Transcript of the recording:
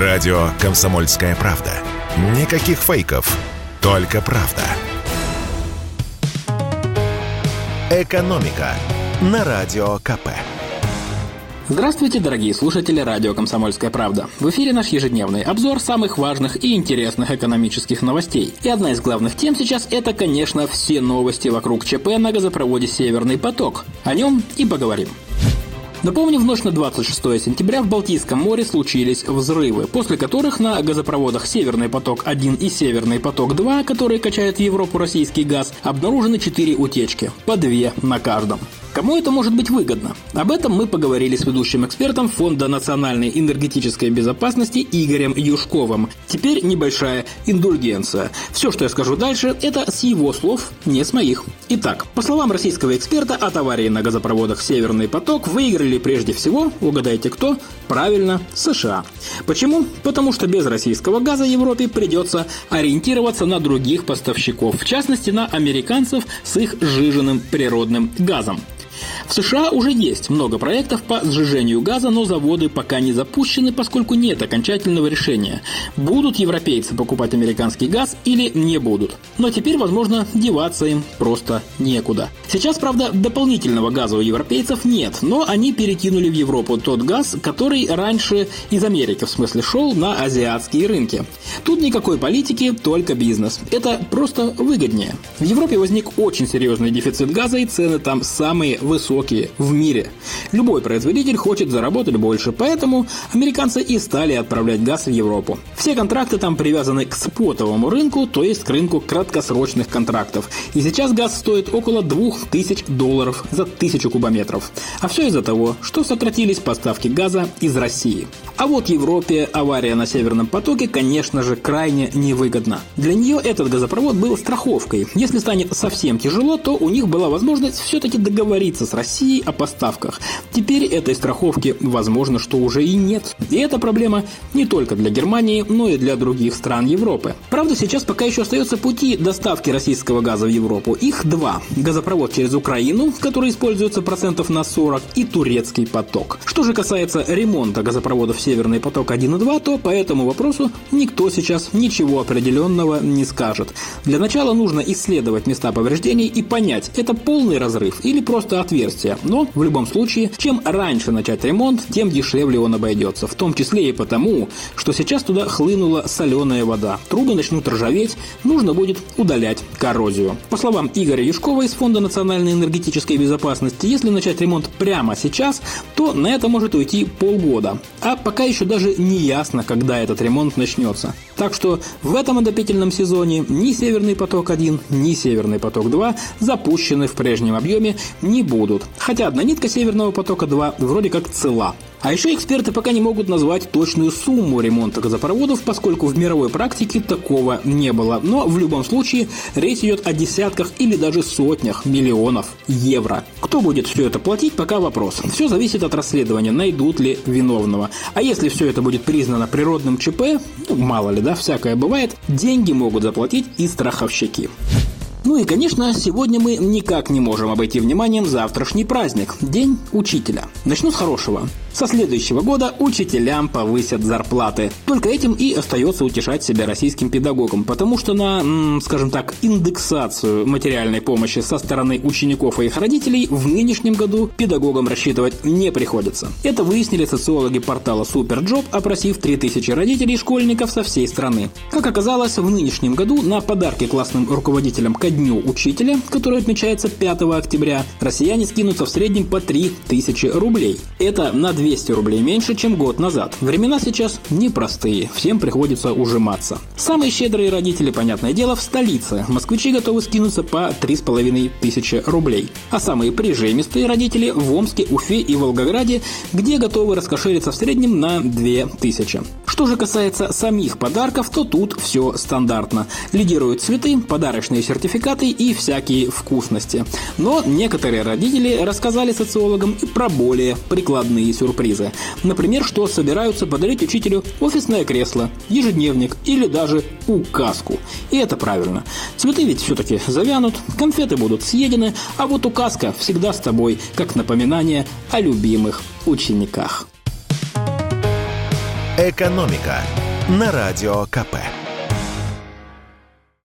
Радио «Комсомольская правда». Никаких фейков, только правда. «Экономика» на Радио КП. Здравствуйте, дорогие слушатели радио «Комсомольская правда». В эфире наш ежедневный обзор самых важных и интересных экономических новостей. И одна из главных тем сейчас – это, конечно, все новости вокруг ЧП на газопроводе «Северный поток». О нем и поговорим. Напомню, в ночь на 26 сентября в Балтийском море случились взрывы, после которых на газопроводах «Северный поток-1» и «Северный поток-2», которые качают в Европу российский газ, обнаружены 4 утечки, по 2 на каждом. Кому это может быть выгодно? Об этом мы поговорили с ведущим экспертом Фонда национальной энергетической безопасности Игорем Юшковым. Теперь небольшая индульгенция. Все, что я скажу дальше, это с его слов, не с моих. Итак, по словам российского эксперта, от аварии на газопроводах «Северный поток» выиграли прежде всего, угадайте кто, правильно, США. Почему? Потому что без российского газа Европе придется ориентироваться на других поставщиков, в частности на американцев с их сжиженным природным газом. В США уже есть много проектов по сжижению газа, но заводы пока не запущены, поскольку нет окончательного решения, будут европейцы покупать американский газ или не будут. Но теперь, возможно, деваться им просто некуда. Сейчас, правда, дополнительного газа у европейцев нет, но они перекинули в Европу тот газ, который раньше из Америки, в смысле, шел на азиатские рынки. Тут никакой политики, только бизнес. Это просто выгоднее. В Европе возник очень серьезный дефицит газа и цены там самые высокие в мире. Любой производитель хочет заработать больше, поэтому американцы и стали отправлять газ в Европу. Все контракты там привязаны к спотовому рынку, то есть к рынку краткосрочных контрактов. И сейчас газ стоит около 2000 долларов за 1000 кубометров. А все из-за того, что сократились поставки газа из России. А вот Европе авария на Северном потоке, конечно же, крайне невыгодна. Для нее этот газопровод был страховкой. Если станет совсем тяжело, то у них была возможность все-таки договориться с Россией о поставках. Теперь этой страховки, возможно, что уже и нет. И эта проблема не только для Германии, но и для других стран Европы. Правда, сейчас пока еще остается пути доставки российского газа в Европу. Их два. Газопровод через Украину, который используется процентов на 40, и турецкий поток. Что же касается ремонта газопроводов Северный поток-1 и 2, то по этому вопросу никто сейчас ничего определенного не скажет. Для начала нужно исследовать места повреждений и понять, это полный разрыв или просто отверстие. Но в любом случае, чем раньше начать ремонт, тем дешевле он обойдется. В том числе и потому, что сейчас туда хлынула соленая вода. Трубы начнут ржаветь, нужно будет удалять коррозию. По словам Игоря Юшкова из Фонда национальной энергетической безопасности, если начать ремонт прямо сейчас, то на это может уйти полгода. А пока еще даже не ясно, когда этот ремонт начнется. Так что в этом отопительном сезоне ни «Северный поток-1», ни «Северный поток-2» запущены в прежнем объеме не будут. Хотя одна нитка «Северного потока-2» вроде как цела. А еще эксперты пока не могут назвать точную сумму ремонта газопроводов, поскольку в мировой практике такого не было. Но в любом случае речь идет о десятках или даже сотнях миллионов евро. Кто будет все это платить, пока вопрос. Все зависит от расследования, найдут ли виновного. А если все это будет признано природным ЧП, ну, мало ли, да, всякое бывает, деньги могут заплатить и страховщики. Ну и, конечно, сегодня мы никак не можем обойти вниманием завтрашний праздник – День Учителя. Начну с хорошего. Со следующего года учителям повысят зарплаты. Только этим и остается утешать себя российским педагогам, потому что на, скажем так, индексацию материальной помощи со стороны учеников и их родителей в нынешнем году педагогам рассчитывать не приходится. Это выяснили социологи портала Superjob, опросив 3000 родителей и школьников со всей страны. Как оказалось, в нынешнем году на подарки классным руководителям ко Дню Учителя, который отмечается 5 октября, россияне скинутся в среднем по 3000 рублей. Это на 2 200 рублей меньше, чем год назад. Времена сейчас непростые, всем приходится ужиматься. Самые щедрые родители, понятное дело, в столице. Москвичи готовы скинуться по 3,5 тысячи рублей. А самые прижемистые родители в Омске, Уфе и Волгограде, где готовы раскошелиться в среднем на 2 тысячи. Что же касается самих подарков, то тут все стандартно. Лидируют цветы, подарочные сертификаты и всякие вкусности. Но некоторые родители рассказали социологам и про более прикладные сюрпризы. Например, что собираются подарить учителю офисное кресло, ежедневник или даже указку. И это правильно. Цветы ведь все-таки завянут, конфеты будут съедены, а вот указка всегда с тобой, как напоминание о любимых учениках. «Экономика» на Радио КП.